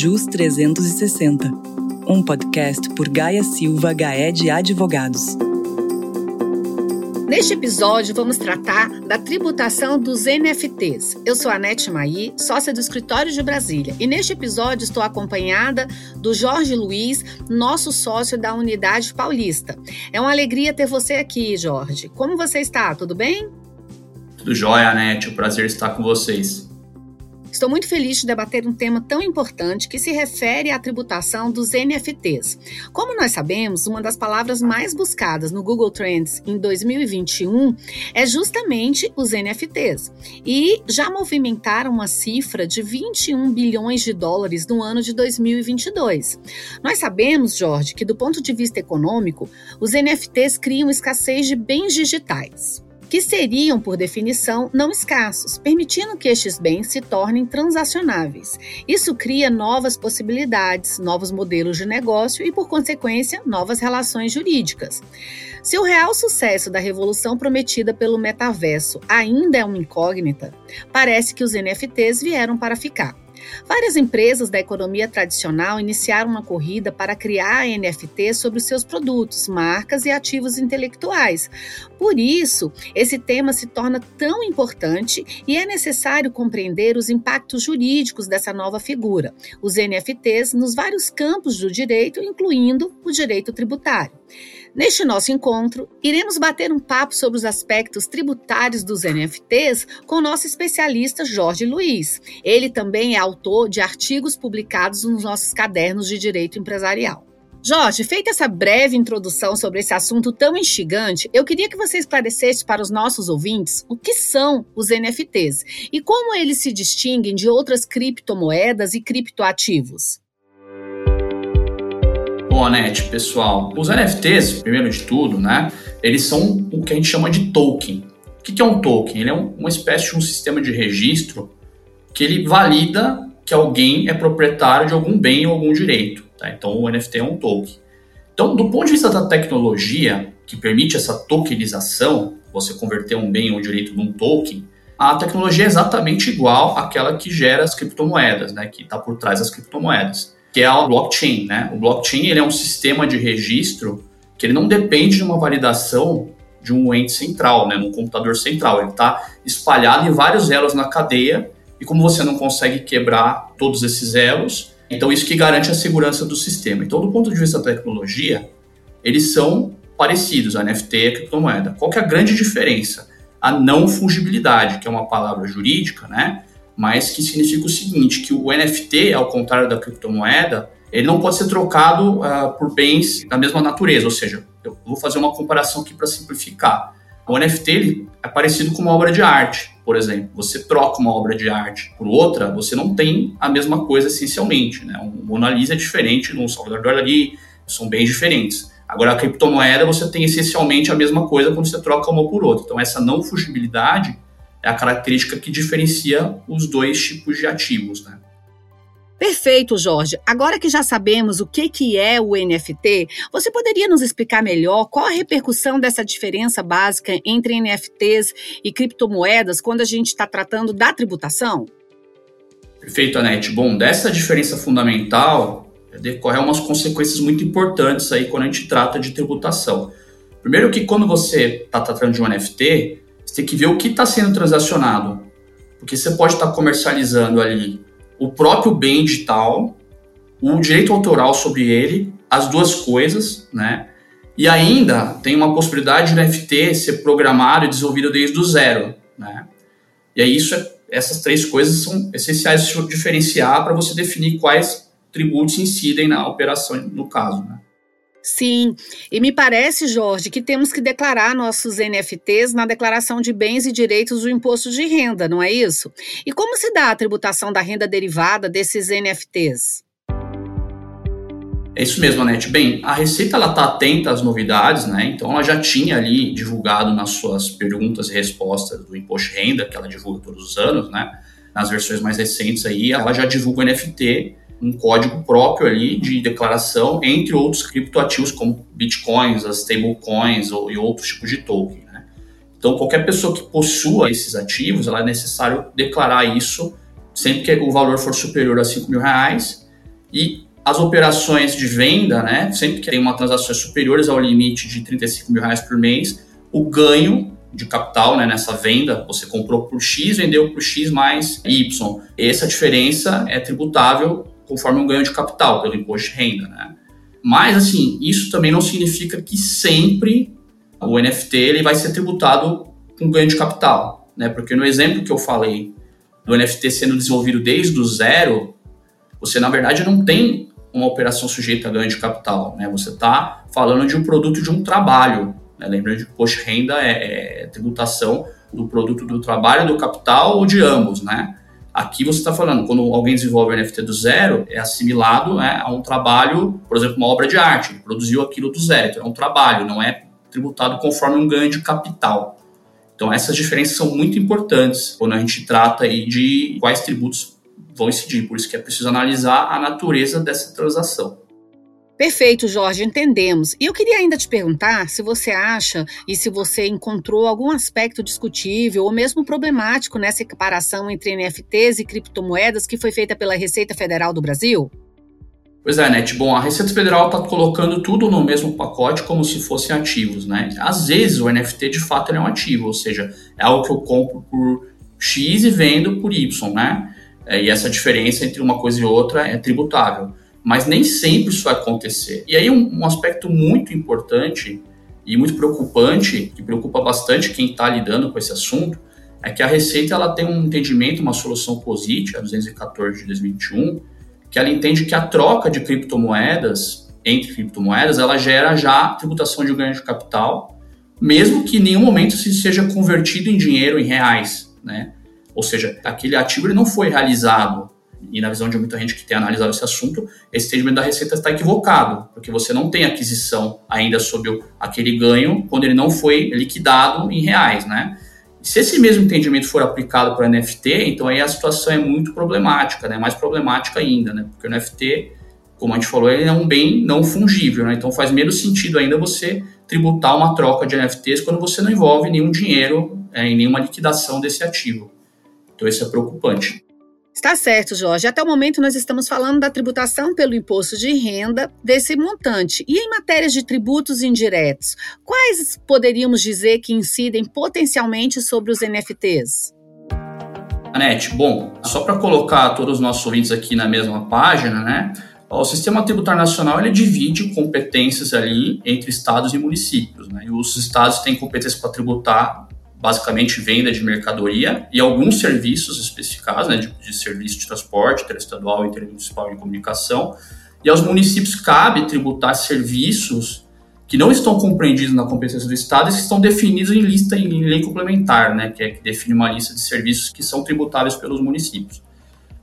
JUS 360, um podcast por Gaia Silva Gaed Advogados. Neste episódio, vamos tratar da tributação dos NFTs. Eu sou a Anete Maí, sócia do Escritório de Brasília, e neste episódio estou acompanhada do Jorge Luiz, nosso sócio da Unidade Paulista. É uma alegria ter você aqui, Jorge. Como você está? Tudo bem? Tudo jóia, Anete. O prazer estar com vocês. Estou muito feliz de debater um tema tão importante que se refere à tributação dos NFTs. Como nós sabemos, uma das palavras mais buscadas no Google Trends em 2021 é justamente os NFTs. E já movimentaram uma cifra de 21 bilhões de dólares no ano de 2022. Nós sabemos, Jorge, que do ponto de vista econômico, os NFTs criam escassez de bens digitais que seriam, por definição, não escassos, permitindo que estes bens se tornem transacionáveis. Isso cria novas possibilidades, novos modelos de negócio e, por consequência, novas relações jurídicas. Se o real sucesso da revolução prometida pelo metaverso ainda é uma incógnita, parece que os NFTs vieram para ficar. Várias empresas da economia tradicional iniciaram uma corrida para criar NFT sobre seus produtos, marcas e ativos intelectuais. Por isso, esse tema se torna tão importante e é necessário compreender os impactos jurídicos dessa nova figura, os NFTs, nos vários campos do direito, incluindo o direito tributário. Neste nosso encontro, iremos bater um papo sobre os aspectos tributários dos NFTs com nosso especialista Jorge Luiz. Ele também é autor de artigos publicados nos nossos cadernos de direito empresarial. Jorge, feita essa breve introdução sobre esse assunto tão instigante, eu queria que você esclarecesse para os nossos ouvintes o que são os NFTs e como eles se distinguem de outras criptomoedas e criptoativos. Pessoal, os NFTs, primeiro de tudo, né, eles são o que a gente chama de token. O que é um token? Ele é uma espécie de um sistema de registro que ele valida que alguém é proprietário de algum bem ou algum direito. Tá? Então, o NFT é um token. Então, do ponto de vista da tecnologia que permite essa tokenização, você converter um bem ou um direito num token, a tecnologia é exatamente igual àquela que gera as criptomoedas, né, que está por trás das criptomoedas que é o blockchain, né? O blockchain ele é um sistema de registro que ele não depende de uma validação de um ente central, né, num computador central. Ele está espalhado em vários elos na cadeia e como você não consegue quebrar todos esses elos, então isso que garante a segurança do sistema. Então, do ponto de vista da tecnologia, eles são parecidos, a NFT e a criptomoeda. Qual que é a grande diferença? A não fungibilidade, que é uma palavra jurídica, né? Mas que significa o seguinte, que o NFT, ao contrário da criptomoeda, ele não pode ser trocado uh, por bens da mesma natureza, ou seja, eu vou fazer uma comparação aqui para simplificar. O NFT ele é parecido com uma obra de arte, por exemplo. Você troca uma obra de arte por outra, você não tem a mesma coisa essencialmente. Né? Um Mona Lisa é diferente de um Salvador Dali, são bem diferentes. Agora, a criptomoeda, você tem essencialmente a mesma coisa quando você troca uma por outra. Então, essa não fugibilidade é a característica que diferencia os dois tipos de ativos, né? Perfeito, Jorge. Agora que já sabemos o que, que é o NFT, você poderia nos explicar melhor qual a repercussão dessa diferença básica entre NFTs e criptomoedas quando a gente está tratando da tributação? Perfeito, Anete. Bom, dessa diferença fundamental decorre umas consequências muito importantes aí quando a gente trata de tributação. Primeiro que quando você está tratando de um NFT, você tem que ver o que está sendo transacionado. Porque você pode estar tá comercializando ali o próprio bem digital, o direito autoral sobre ele, as duas coisas, né? E ainda tem uma possibilidade de NFT ser programado e desenvolvido desde o zero, né? E aí isso é, essas três coisas são essenciais de diferenciar para você definir quais tributos incidem na operação no caso, né? Sim, e me parece, Jorge, que temos que declarar nossos NFTs na declaração de bens e direitos do imposto de renda, não é isso? E como se dá a tributação da renda derivada desses NFTs? É isso mesmo, Anete. Bem, a Receita está atenta às novidades, né? Então ela já tinha ali divulgado nas suas perguntas e respostas do imposto de renda, que ela divulga todos os anos, né? Nas versões mais recentes aí, ela já divulga o NFT um código próprio ali de declaração, entre outros criptoativos como bitcoins, as stablecoins ou, e outros tipos de token. Né? Então, qualquer pessoa que possua esses ativos, ela é necessário declarar isso sempre que o valor for superior a 5 mil reais E as operações de venda, né, sempre que tem uma transações superiores ao limite de 35 mil reais por mês, o ganho de capital né, nessa venda, você comprou por X, vendeu por X mais Y. Essa diferença é tributável conforme um ganho de capital pelo imposto de renda. Né? Mas, assim, isso também não significa que sempre o NFT ele vai ser tributado com ganho de capital. Né? Porque no exemplo que eu falei do NFT sendo desenvolvido desde o zero, você, na verdade, não tem uma operação sujeita a ganho de capital. Né? Você está falando de um produto de um trabalho. Né? Lembrando que imposto de renda é, é, tributação do produto do trabalho, do capital ou de ambos, né? Aqui você está falando, quando alguém desenvolve o NFT do zero, é assimilado né, a um trabalho, por exemplo, uma obra de arte, produziu aquilo do zero, então é um trabalho, não é tributado conforme um ganho de capital. Então essas diferenças são muito importantes quando a gente trata aí de quais tributos vão incidir, por isso que é preciso analisar a natureza dessa transação. Perfeito, Jorge, entendemos. E eu queria ainda te perguntar se você acha e se você encontrou algum aspecto discutível ou mesmo problemático nessa equiparação entre NFTs e criptomoedas que foi feita pela Receita Federal do Brasil? Pois é, Net. Bom, a Receita Federal está colocando tudo no mesmo pacote como se fossem ativos, né? Às vezes o NFT de fato é um ativo, ou seja, é algo que eu compro por X e vendo por Y, né? É, e essa diferença entre uma coisa e outra é tributável mas nem sempre isso vai acontecer. E aí um, um aspecto muito importante e muito preocupante, que preocupa bastante quem está lidando com esse assunto, é que a Receita ela tem um entendimento, uma solução POSIT, a 214 de 2021, que ela entende que a troca de criptomoedas entre criptomoedas, ela gera já tributação de ganho de capital, mesmo que em nenhum momento se seja convertido em dinheiro, em reais, né? Ou seja, aquele ativo ele não foi realizado e na visão de muita gente que tem analisado esse assunto, esse entendimento da receita está equivocado, porque você não tem aquisição ainda sobre aquele ganho quando ele não foi liquidado em reais, né? Se esse mesmo entendimento for aplicado para NFT, então aí a situação é muito problemática, né? Mais problemática ainda, né? Porque o NFT, como a gente falou, ele é um bem não fungível, né? Então faz menos sentido ainda você tributar uma troca de NFTs quando você não envolve nenhum dinheiro é, em nenhuma liquidação desse ativo. Então isso é preocupante. Está certo, Jorge. Até o momento nós estamos falando da tributação pelo imposto de renda desse montante. E em matérias de tributos indiretos, quais poderíamos dizer que incidem potencialmente sobre os NFTs? Anete, bom, só para colocar todos os nossos ouvintes aqui na mesma página, né? O sistema tributário nacional ele divide competências ali entre estados e municípios, né? E os estados têm competência para tributar basicamente venda de mercadoria e alguns serviços especificados, né, de, de serviço de transporte interestadual e intermunicipal de comunicação. E aos municípios cabe tributar serviços que não estão compreendidos na competência do Estado e que estão definidos em lista em lei complementar, né, que é que define uma lista de serviços que são tributáveis pelos municípios.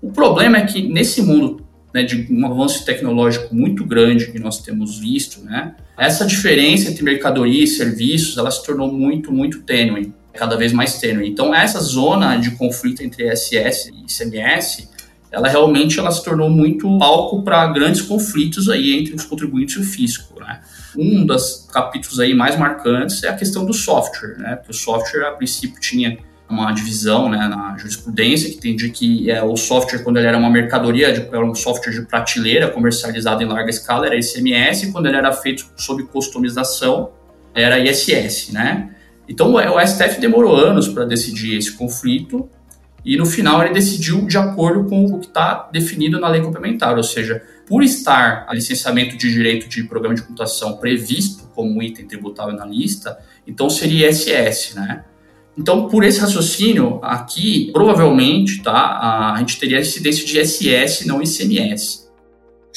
O problema é que nesse mundo né, de um avanço tecnológico muito grande que nós temos visto, né, essa diferença entre mercadoria e serviços, ela se tornou muito, muito tênue, cada vez mais tênue. Então, essa zona de conflito entre SS e ICMS, ela realmente ela se tornou muito palco para grandes conflitos aí entre os contribuintes e o fisco, né? Um dos capítulos aí mais marcantes é a questão do software, né? Porque o software, a princípio, tinha uma divisão né, na jurisprudência que entendia que é, o software, quando ele era uma mercadoria, de, era um software de prateleira comercializado em larga escala, era ICMS, quando ele era feito sob customização, era ISS, né? Então o STF demorou anos para decidir esse conflito e no final ele decidiu de acordo com o que está definido na lei complementar, ou seja, por estar a licenciamento de direito de programa de computação previsto como item tributável na lista, então seria ISS, né? Então, por esse raciocínio, aqui, provavelmente, tá, a gente teria incidência de SS, não ICMS.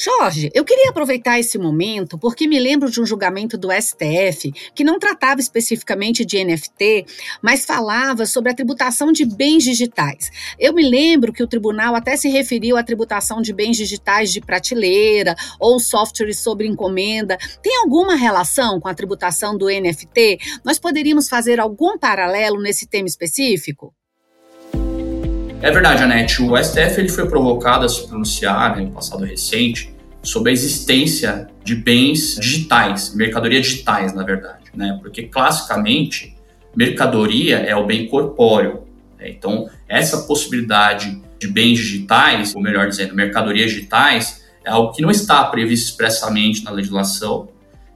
Jorge, eu queria aproveitar esse momento porque me lembro de um julgamento do STF que não tratava especificamente de NFT, mas falava sobre a tributação de bens digitais. Eu me lembro que o tribunal até se referiu à tributação de bens digitais de prateleira ou softwares sobre encomenda. Tem alguma relação com a tributação do NFT? Nós poderíamos fazer algum paralelo nesse tema específico? É verdade, Anete. O STF ele foi provocado a se pronunciar no passado recente sobre a existência de bens digitais, mercadoria digitais, na verdade, né? Porque classicamente mercadoria é o bem corpóreo. Né? Então essa possibilidade de bens digitais, ou melhor dizendo, mercadorias digitais, é algo que não está previsto expressamente na legislação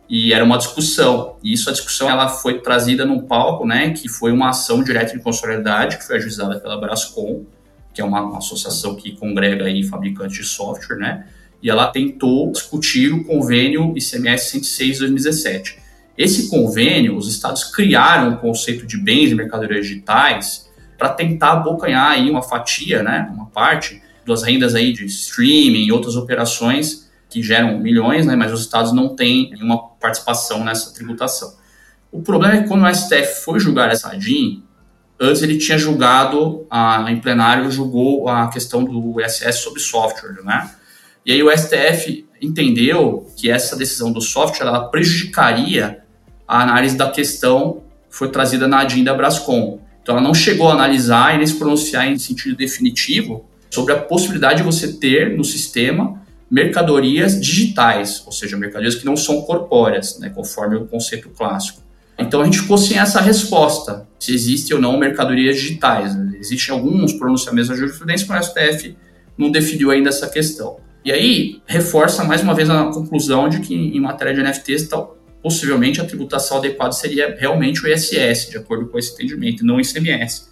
e era uma discussão. E isso, a discussão, ela foi trazida num palco, né, que foi uma ação direta de inconstitucionalidade que foi ajuizada pela Brascom, que é uma, uma associação que congrega aí fabricantes de software, né, e ela tentou discutir o convênio ICMS 106 de 2017. Esse convênio, os estados criaram o conceito de bens e mercadorias digitais para tentar abocanhar aí uma fatia, né, uma parte das rendas aí de streaming e outras operações que geram milhões, né, mas os estados não têm nenhuma participação nessa tributação. O problema é que quando o STF foi julgar essa DIN, antes ele tinha julgado, a, em plenário, julgou a questão do ISS sobre software, né? E aí o STF entendeu que essa decisão do software ela prejudicaria a análise da questão que foi trazida na ADIM da Brascom. Então ela não chegou a analisar e nem se pronunciar em sentido definitivo sobre a possibilidade de você ter no sistema mercadorias digitais, ou seja, mercadorias que não são corpóreas, né, conforme o conceito clássico. Então a gente ficou sem essa resposta, se existe ou não mercadorias digitais. Existem alguns pronunciamentos da jurisprudência, mas o STF não definiu ainda essa questão. E aí reforça mais uma vez a conclusão de que em matéria de NFTs, tal, possivelmente a tributação adequada seria realmente o ISS, de acordo com esse entendimento, não o ICMS.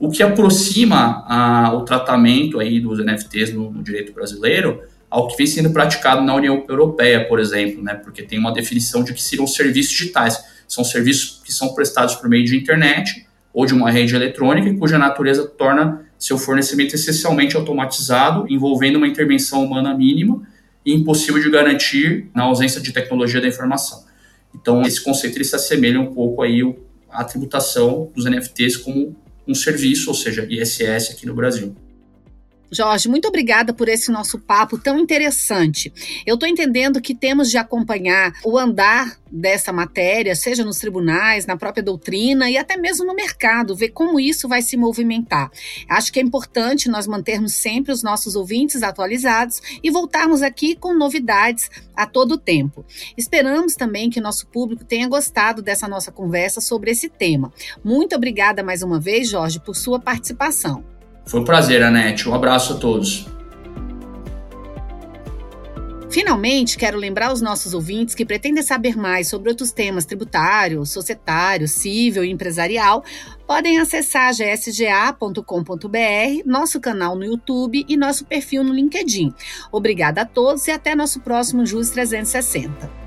O que aproxima a, o tratamento aí dos NFTs no, no direito brasileiro ao que vem sendo praticado na União Europeia, por exemplo, né? porque tem uma definição de que seriam serviços digitais. São serviços que são prestados por meio de internet ou de uma rede eletrônica cuja natureza torna seu fornecimento essencialmente automatizado, envolvendo uma intervenção humana mínima e impossível de garantir na ausência de tecnologia da informação. Então, esse conceito ele se assemelha um pouco aí à tributação dos NFTs como um serviço, ou seja, ISS aqui no Brasil. Jorge, muito obrigada por esse nosso papo tão interessante. Eu estou entendendo que temos de acompanhar o andar dessa matéria, seja nos tribunais, na própria doutrina e até mesmo no mercado, ver como isso vai se movimentar. Acho que é importante nós mantermos sempre os nossos ouvintes atualizados e voltarmos aqui com novidades a todo tempo. Esperamos também que nosso público tenha gostado dessa nossa conversa sobre esse tema. Muito obrigada mais uma vez, Jorge, por sua participação. Foi um prazer, Anete. Um abraço a todos. Finalmente, quero lembrar os nossos ouvintes que pretendem saber mais sobre outros temas tributário, societário, civil e empresarial, podem acessar gsga.com.br, nosso canal no YouTube e nosso perfil no LinkedIn. Obrigada a todos e até nosso próximo JUS 360.